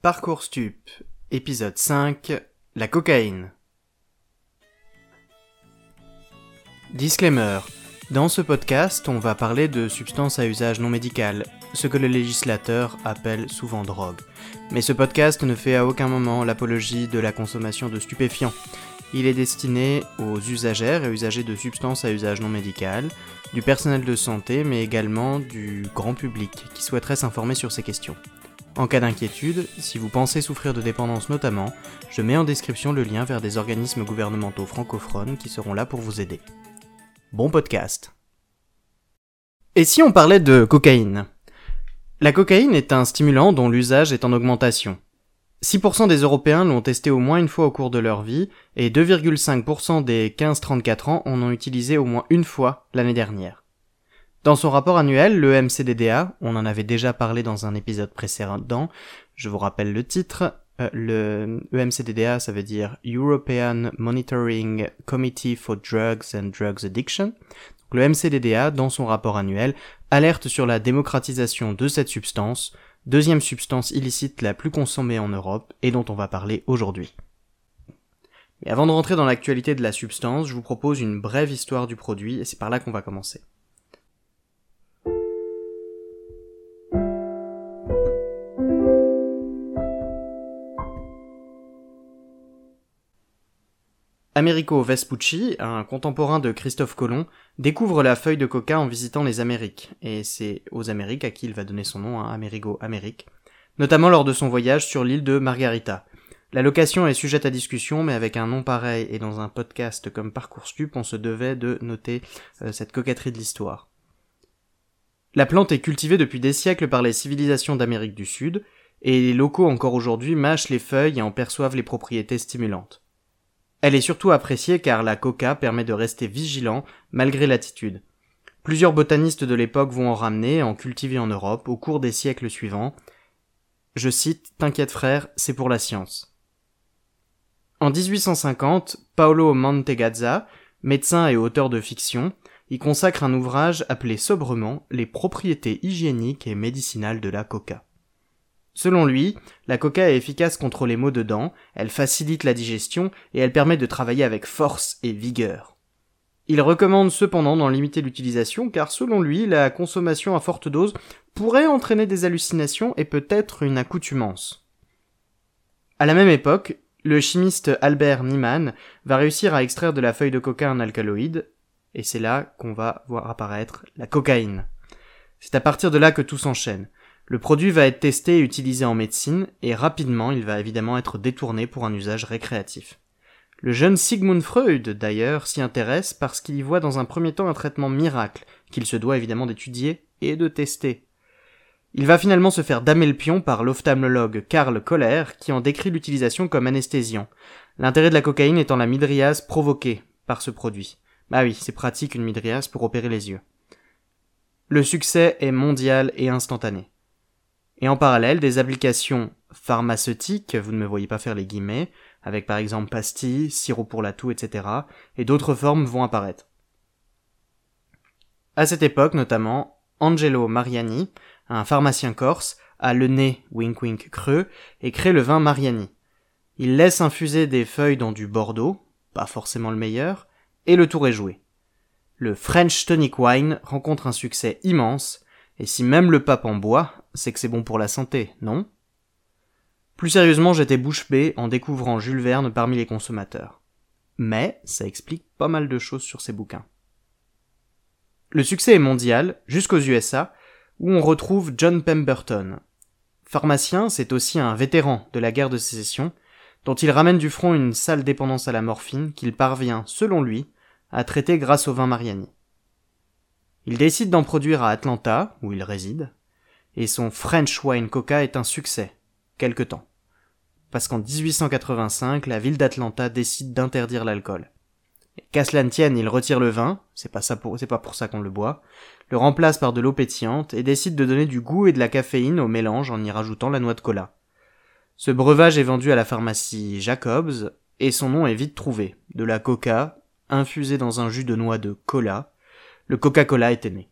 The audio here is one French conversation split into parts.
Parcours Stup, épisode 5, la cocaïne. Disclaimer. Dans ce podcast, on va parler de substances à usage non médical, ce que le législateur appelle souvent drogue. Mais ce podcast ne fait à aucun moment l'apologie de la consommation de stupéfiants. Il est destiné aux usagères et usagers de substances à usage non médical, du personnel de santé, mais également du grand public qui souhaiterait s'informer sur ces questions. En cas d'inquiétude, si vous pensez souffrir de dépendance notamment, je mets en description le lien vers des organismes gouvernementaux francophones qui seront là pour vous aider. Bon podcast. Et si on parlait de cocaïne? La cocaïne est un stimulant dont l'usage est en augmentation. 6% des Européens l'ont testé au moins une fois au cours de leur vie, et 2,5% des 15-34 ans en ont utilisé au moins une fois l'année dernière. Dans son rapport annuel, le MCDDA, on en avait déjà parlé dans un épisode précédent, je vous rappelle le titre, euh, le EMCDDA ça veut dire European Monitoring Committee for Drugs and Drugs Addiction. le MCDDA, dans son rapport annuel, alerte sur la démocratisation de cette substance, deuxième substance illicite la plus consommée en Europe et dont on va parler aujourd'hui. Mais avant de rentrer dans l'actualité de la substance, je vous propose une brève histoire du produit et c'est par là qu'on va commencer. Americo Vespucci, un contemporain de Christophe Colomb, découvre la feuille de coca en visitant les Amériques, et c'est aux Amériques à qui il va donner son nom, hein, Amerigo Amérique, notamment lors de son voyage sur l'île de Margarita. La location est sujette à discussion, mais avec un nom pareil et dans un podcast comme Parcoursup, on se devait de noter euh, cette coquetterie de l'histoire. La plante est cultivée depuis des siècles par les civilisations d'Amérique du Sud, et les locaux encore aujourd'hui mâchent les feuilles et en perçoivent les propriétés stimulantes. Elle est surtout appréciée car la coca permet de rester vigilant malgré l'attitude. Plusieurs botanistes de l'époque vont en ramener, en cultiver en Europe au cours des siècles suivants. Je cite, T'inquiète frère, c'est pour la science. En 1850, Paolo Mantegazza, médecin et auteur de fiction, y consacre un ouvrage appelé sobrement Les propriétés hygiéniques et médicinales de la coca. Selon lui, la coca est efficace contre les maux de dents, elle facilite la digestion et elle permet de travailler avec force et vigueur. Il recommande cependant d'en limiter l'utilisation car selon lui, la consommation à forte dose pourrait entraîner des hallucinations et peut-être une accoutumance. À la même époque, le chimiste Albert Niemann va réussir à extraire de la feuille de coca un alcaloïde, et c'est là qu'on va voir apparaître la cocaïne. C'est à partir de là que tout s'enchaîne. Le produit va être testé et utilisé en médecine, et rapidement il va évidemment être détourné pour un usage récréatif. Le jeune Sigmund Freud, d'ailleurs, s'y intéresse parce qu'il y voit dans un premier temps un traitement miracle, qu'il se doit évidemment d'étudier et de tester. Il va finalement se faire damer le pion par l'ophtalmologue Karl Koller, qui en décrit l'utilisation comme anesthésiant. L'intérêt de la cocaïne étant la midriase provoquée par ce produit. Bah oui, c'est pratique une midriase pour opérer les yeux. Le succès est mondial et instantané. Et en parallèle, des applications pharmaceutiques, vous ne me voyez pas faire les guillemets, avec par exemple pastilles, sirop pour la toux, etc., et d'autres formes vont apparaître. À cette époque, notamment, Angelo Mariani, un pharmacien corse, a le nez wink wink creux et crée le vin Mariani. Il laisse infuser des feuilles dans du Bordeaux, pas forcément le meilleur, et le tour est joué. Le French Tonic Wine rencontre un succès immense, et si même le pape en boit, c'est que c'est bon pour la santé, non? Plus sérieusement, j'étais bouche bée en découvrant Jules Verne parmi les consommateurs. Mais ça explique pas mal de choses sur ces bouquins. Le succès est mondial, jusqu'aux USA, où on retrouve John Pemberton. Pharmacien, c'est aussi un vétéran de la guerre de sécession, dont il ramène du front une sale dépendance à la morphine qu'il parvient, selon lui, à traiter grâce au vin Mariani. Il décide d'en produire à Atlanta, où il réside, et son French Wine Coca est un succès, quelque temps. Parce qu'en 1885, la ville d'Atlanta décide d'interdire l'alcool. Qu'à tienne, il retire le vin, c'est pas pas pour ça qu'on le boit, le remplace par de l'eau pétillante et décide de donner du goût et de la caféine au mélange en y rajoutant la noix de cola. Ce breuvage est vendu à la pharmacie Jacobs et son nom est vite trouvé. De la coca, infusée dans un jus de noix de cola, le Coca-Cola était né.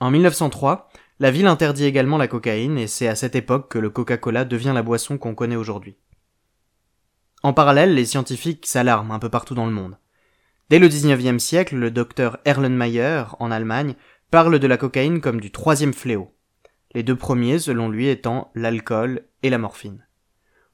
En 1903, La ville interdit également la cocaïne et c'est à cette époque que le Coca-Cola devient la boisson qu'on connaît aujourd'hui. En parallèle, les scientifiques s'alarment un peu partout dans le monde. Dès le XIXe siècle, le docteur Erlenmeyer, en Allemagne, parle de la cocaïne comme du troisième fléau. Les deux premiers, selon lui, étant l'alcool et la morphine.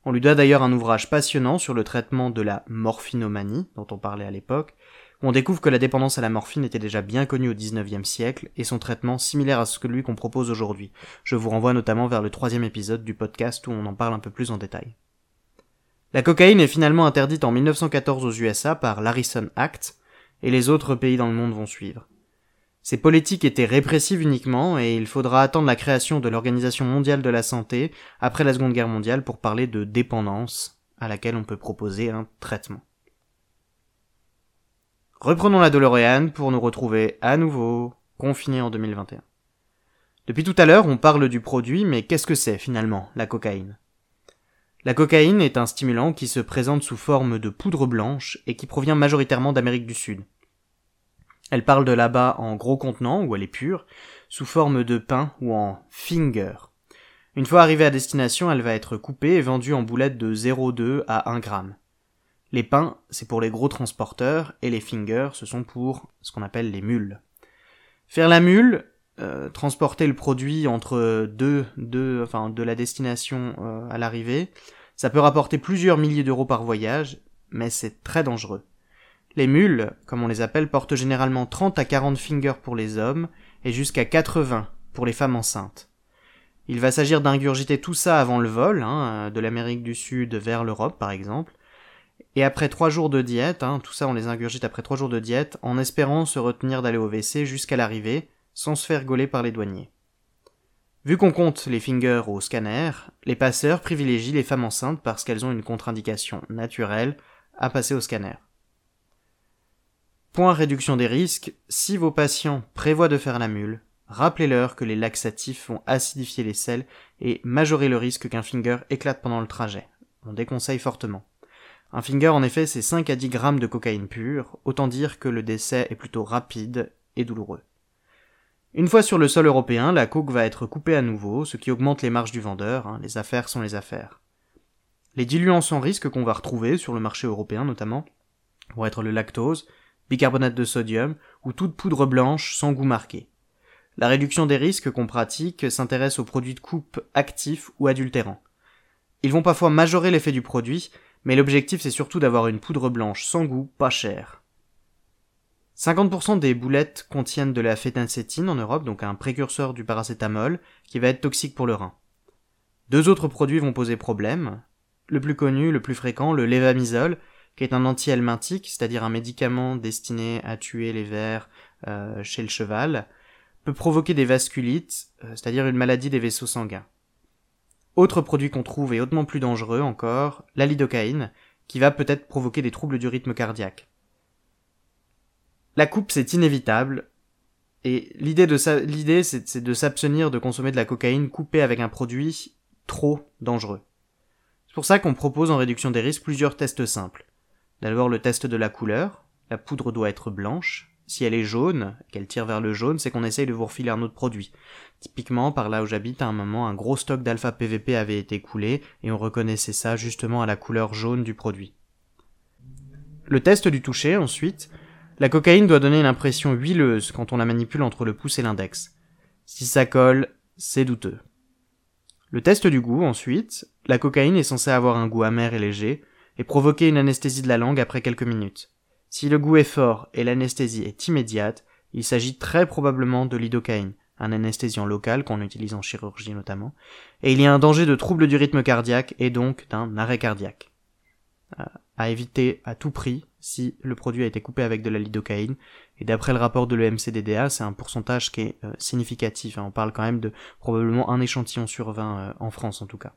On lui doit d'ailleurs un ouvrage passionnant sur le traitement de la morphinomanie, dont on parlait à l'époque, on découvre que la dépendance à la morphine était déjà bien connue au XIXe siècle et son traitement similaire à celui qu'on propose aujourd'hui. Je vous renvoie notamment vers le troisième épisode du podcast où on en parle un peu plus en détail. La cocaïne est finalement interdite en 1914 aux USA par l'Harrison Act, et les autres pays dans le monde vont suivre. Ces politiques étaient répressives uniquement et il faudra attendre la création de l'Organisation mondiale de la santé après la Seconde Guerre mondiale pour parler de dépendance à laquelle on peut proposer un traitement. Reprenons la DeLorean pour nous retrouver à nouveau confinés en 2021. Depuis tout à l'heure, on parle du produit, mais qu'est-ce que c'est finalement la cocaïne? La cocaïne est un stimulant qui se présente sous forme de poudre blanche et qui provient majoritairement d'Amérique du Sud. Elle parle de là-bas en gros contenant, où elle est pure, sous forme de pain ou en finger. Une fois arrivée à destination, elle va être coupée et vendue en boulettes de 0,2 à 1 gramme. Les pains, c'est pour les gros transporteurs, et les fingers, ce sont pour ce qu'on appelle les mules. Faire la mule, euh, transporter le produit entre deux, deux, enfin, de la destination euh, à l'arrivée, ça peut rapporter plusieurs milliers d'euros par voyage, mais c'est très dangereux. Les mules, comme on les appelle, portent généralement 30 à 40 fingers pour les hommes et jusqu'à 80 pour les femmes enceintes. Il va s'agir d'ingurgiter tout ça avant le vol, hein, de l'Amérique du Sud vers l'Europe par exemple, et après trois jours de diète, hein, tout ça on les ingurgite après trois jours de diète, en espérant se retenir d'aller au WC jusqu'à l'arrivée, sans se faire gauler par les douaniers. Vu qu'on compte les fingers au scanner, les passeurs privilégient les femmes enceintes parce qu'elles ont une contre-indication naturelle à passer au scanner. Point réduction des risques, si vos patients prévoient de faire la mule, rappelez-leur que les laxatifs vont acidifier les selles et majorer le risque qu'un finger éclate pendant le trajet. On déconseille fortement. Un finger, en effet, c'est 5 à 10 grammes de cocaïne pure, autant dire que le décès est plutôt rapide et douloureux. Une fois sur le sol européen, la coke va être coupée à nouveau, ce qui augmente les marges du vendeur, hein. les affaires sont les affaires. Les diluants sans risque qu'on va retrouver sur le marché européen notamment vont être le lactose, bicarbonate de sodium ou toute poudre blanche sans goût marqué. La réduction des risques qu'on pratique s'intéresse aux produits de coupe actifs ou adultérants. Ils vont parfois majorer l'effet du produit, mais l'objectif c'est surtout d'avoir une poudre blanche sans goût, pas chère. 50% des boulettes contiennent de la phétacétine en Europe, donc un précurseur du paracétamol, qui va être toxique pour le rein. Deux autres produits vont poser problème. Le plus connu, le plus fréquent, le levamisole, qui est un anti-helminthique, c'est-à-dire un médicament destiné à tuer les vers euh, chez le cheval, peut provoquer des vasculites, euh, c'est-à-dire une maladie des vaisseaux sanguins. Autre produit qu'on trouve et hautement plus dangereux encore, la lidocaïne, qui va peut-être provoquer des troubles du rythme cardiaque. La coupe c'est inévitable, et l'idée l'idée c'est de s'abstenir de consommer de la cocaïne coupée avec un produit trop dangereux. C'est pour ça qu'on propose en réduction des risques plusieurs tests simples. D'abord le test de la couleur. La poudre doit être blanche. Si elle est jaune, qu'elle tire vers le jaune, c'est qu'on essaye de vous refiler un autre produit. Typiquement, par là où j'habite, à un moment, un gros stock d'alpha PVP avait été coulé, et on reconnaissait ça justement à la couleur jaune du produit. Le test du toucher, ensuite. La cocaïne doit donner une impression huileuse quand on la manipule entre le pouce et l'index. Si ça colle, c'est douteux. Le test du goût, ensuite. La cocaïne est censée avoir un goût amer et léger, et provoquer une anesthésie de la langue après quelques minutes. Si le goût est fort et l'anesthésie est immédiate, il s'agit très probablement de l'idocaïne, un anesthésiant local qu'on utilise en chirurgie notamment, et il y a un danger de trouble du rythme cardiaque et donc d'un arrêt cardiaque. Euh, à éviter à tout prix si le produit a été coupé avec de la lidocaïne, et d'après le rapport de l'EMCDDA, c'est un pourcentage qui est euh, significatif, hein. on parle quand même de probablement un échantillon sur 20 euh, en France en tout cas.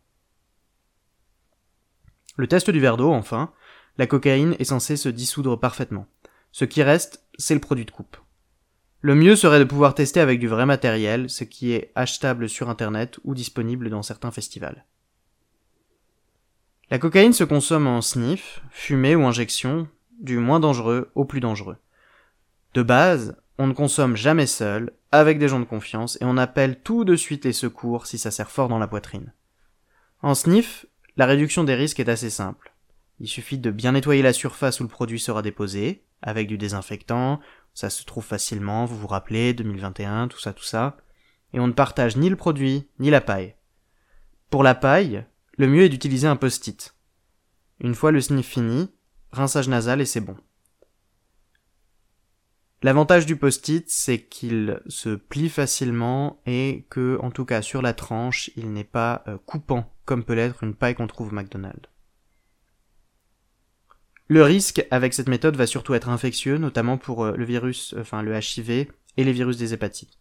Le test du verre d'eau, enfin, la cocaïne est censée se dissoudre parfaitement. Ce qui reste, c'est le produit de coupe. Le mieux serait de pouvoir tester avec du vrai matériel, ce qui est achetable sur internet ou disponible dans certains festivals. La cocaïne se consomme en sniff, fumée ou injection, du moins dangereux au plus dangereux. De base, on ne consomme jamais seul, avec des gens de confiance et on appelle tout de suite les secours si ça serre fort dans la poitrine. En sniff, la réduction des risques est assez simple. Il suffit de bien nettoyer la surface où le produit sera déposé, avec du désinfectant, ça se trouve facilement, vous vous rappelez, 2021, tout ça, tout ça, et on ne partage ni le produit, ni la paille. Pour la paille, le mieux est d'utiliser un post-it. Une fois le sniff fini, rinçage nasal et c'est bon. L'avantage du post-it, c'est qu'il se plie facilement et que, en tout cas sur la tranche, il n'est pas euh, coupant comme peut l'être une paille qu'on trouve au McDonald's. Le risque avec cette méthode va surtout être infectieux, notamment pour euh, le virus, enfin le HIV et les virus des hépatites.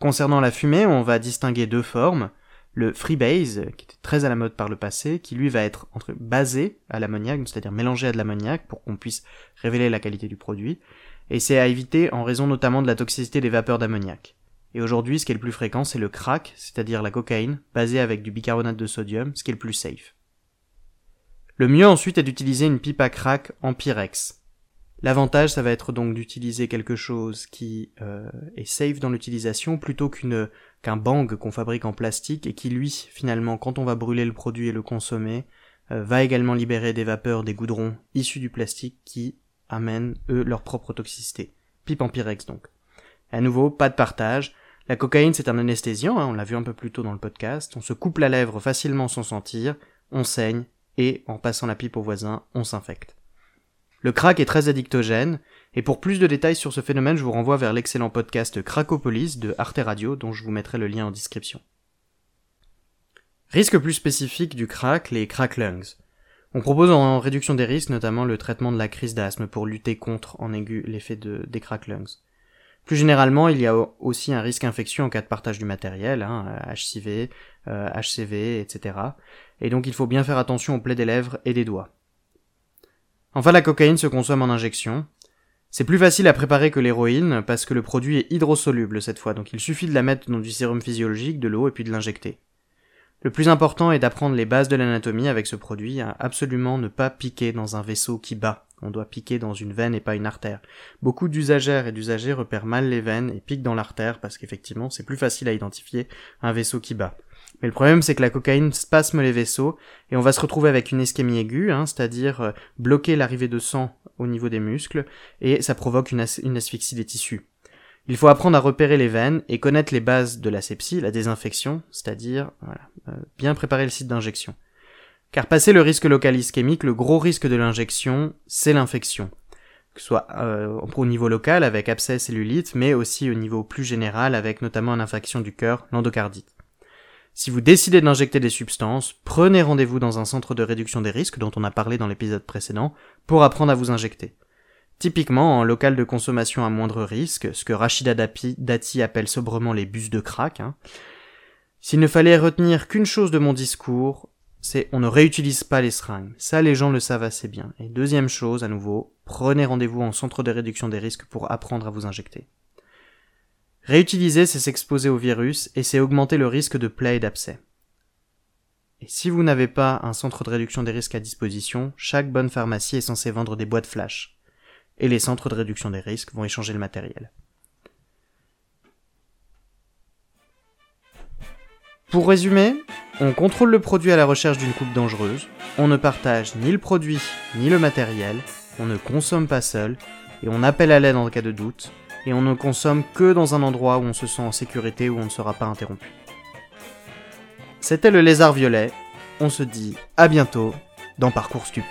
Concernant la fumée, on va distinguer deux formes. Le freebase, qui était très à la mode par le passé, qui lui va être entre basé à l'ammoniac, c'est-à-dire mélangé à de l'ammoniac pour qu'on puisse révéler la qualité du produit, et c'est à éviter en raison notamment de la toxicité des vapeurs d'ammoniac. Et aujourd'hui, ce qui est le plus fréquent, c'est le crack, c'est-à-dire la cocaïne, basée avec du bicarbonate de sodium, ce qui est le plus safe. Le mieux ensuite est d'utiliser une pipe à crack en Pyrex. L'avantage, ça va être donc d'utiliser quelque chose qui euh, est safe dans l'utilisation plutôt qu'une qu'un bang qu'on fabrique en plastique et qui lui, finalement, quand on va brûler le produit et le consommer, euh, va également libérer des vapeurs des goudrons issus du plastique qui amènent, eux, leur propre toxicité. Pipe en pyrex, donc. À nouveau, pas de partage. La cocaïne, c'est un anesthésiant, hein, on l'a vu un peu plus tôt dans le podcast. On se coupe la lèvre facilement sans sentir, on saigne, et en passant la pipe au voisin, on s'infecte. Le crack est très addictogène, et pour plus de détails sur ce phénomène, je vous renvoie vers l'excellent podcast Cracopolis de Arte Radio, dont je vous mettrai le lien en description. Risque plus spécifique du crack, les crack lungs. On propose en réduction des risques notamment le traitement de la crise d'asthme pour lutter contre en aigu l'effet de, des crack lungs. Plus généralement, il y a aussi un risque infectieux en cas de partage du matériel, HCV, HCV, etc. Et donc il faut bien faire attention au plaies des lèvres et des doigts. Enfin, la cocaïne se consomme en injection. C'est plus facile à préparer que l'héroïne parce que le produit est hydrosoluble cette fois, donc il suffit de la mettre dans du sérum physiologique, de l'eau et puis de l'injecter. Le plus important est d'apprendre les bases de l'anatomie avec ce produit, absolument ne pas piquer dans un vaisseau qui bat. On doit piquer dans une veine et pas une artère. Beaucoup d'usagères et d'usagers repèrent mal les veines et piquent dans l'artère parce qu'effectivement c'est plus facile à identifier un vaisseau qui bat. Mais le problème c'est que la cocaïne spasme les vaisseaux et on va se retrouver avec une ischémie aiguë, hein, c'est-à-dire euh, bloquer l'arrivée de sang au niveau des muscles et ça provoque une asphyxie des tissus. Il faut apprendre à repérer les veines et connaître les bases de la sepsie, la désinfection, c'est-à-dire euh, bien préparer le site d'injection. Car passer le risque local ischémique, le gros risque de l'injection, c'est l'infection. Que ce soit euh, au niveau local avec abcès cellulite, mais aussi au niveau plus général avec notamment une infection du cœur, l'endocardite. Si vous décidez d'injecter des substances, prenez rendez-vous dans un centre de réduction des risques dont on a parlé dans l'épisode précédent pour apprendre à vous injecter. Typiquement, en local de consommation à moindre risque, ce que Rachida Dati appelle sobrement les bus de crack, hein, s'il ne fallait retenir qu'une chose de mon discours, c'est on ne réutilise pas les seringues. Ça, les gens le savent assez bien. Et deuxième chose, à nouveau, prenez rendez-vous en centre de réduction des risques pour apprendre à vous injecter. Réutiliser, c'est s'exposer au virus et c'est augmenter le risque de plaie et d'abcès. Et si vous n'avez pas un centre de réduction des risques à disposition, chaque bonne pharmacie est censée vendre des boîtes flash et les centres de réduction des risques vont échanger le matériel. Pour résumer, on contrôle le produit à la recherche d'une coupe dangereuse, on ne partage ni le produit ni le matériel, on ne consomme pas seul, et on appelle à l'aide en cas de doute, et on ne consomme que dans un endroit où on se sent en sécurité où on ne sera pas interrompu. C'était le lézard violet, on se dit à bientôt dans Parcours Stup.